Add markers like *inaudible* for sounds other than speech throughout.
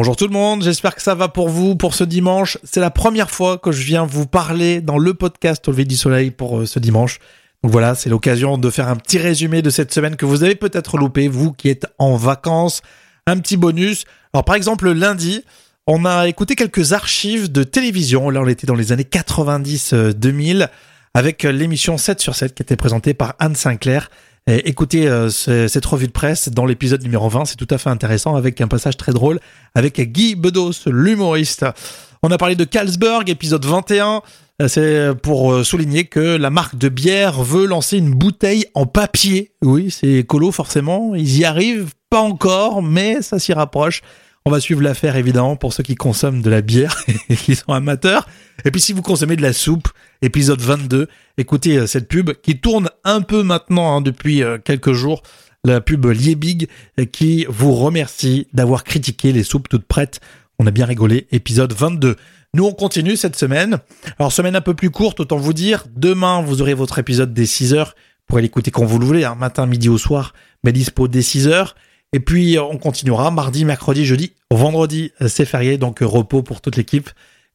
Bonjour tout le monde, j'espère que ça va pour vous pour ce dimanche. C'est la première fois que je viens vous parler dans le podcast Au lever du soleil pour euh, ce dimanche. Donc voilà, c'est l'occasion de faire un petit résumé de cette semaine que vous avez peut-être loupé, vous qui êtes en vacances. Un petit bonus. Alors par exemple, lundi, on a écouté quelques archives de télévision. Là, on était dans les années 90-2000 avec l'émission 7 sur 7 qui était présentée par Anne Sinclair. Écoutez euh, cette revue de presse dans l'épisode numéro 20, c'est tout à fait intéressant avec un passage très drôle avec Guy Bedos, l'humoriste. On a parlé de Carlsberg, épisode 21. Euh, c'est pour euh, souligner que la marque de bière veut lancer une bouteille en papier. Oui, c'est écolo forcément. Ils y arrivent pas encore, mais ça s'y rapproche. On va suivre l'affaire évidemment pour ceux qui consomment de la bière *laughs* et qui sont amateurs. Et puis si vous consommez de la soupe, épisode 22, écoutez euh, cette pub qui tourne un peu maintenant hein, depuis euh, quelques jours. La pub Liebig euh, qui vous remercie d'avoir critiqué les soupes toutes prêtes. On a bien rigolé, épisode 22. Nous, on continue cette semaine. Alors, semaine un peu plus courte, autant vous dire. Demain, vous aurez votre épisode des 6 heures. Vous pourrez l'écouter quand vous le voulez, hein, matin, midi ou soir, mais dispo dès 6 heures. Et puis on continuera mardi, mercredi, jeudi, vendredi, c'est férié, donc repos pour toute l'équipe.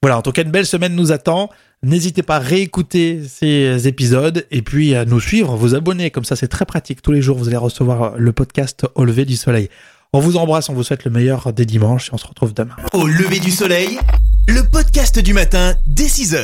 Voilà, en tout cas, une belle semaine nous attend. N'hésitez pas à réécouter ces épisodes et puis à nous suivre, vous abonner. Comme ça, c'est très pratique. Tous les jours, vous allez recevoir le podcast Au lever du soleil. On vous embrasse, on vous souhaite le meilleur des dimanches et on se retrouve demain. Au lever du soleil, le podcast du matin dès 6h.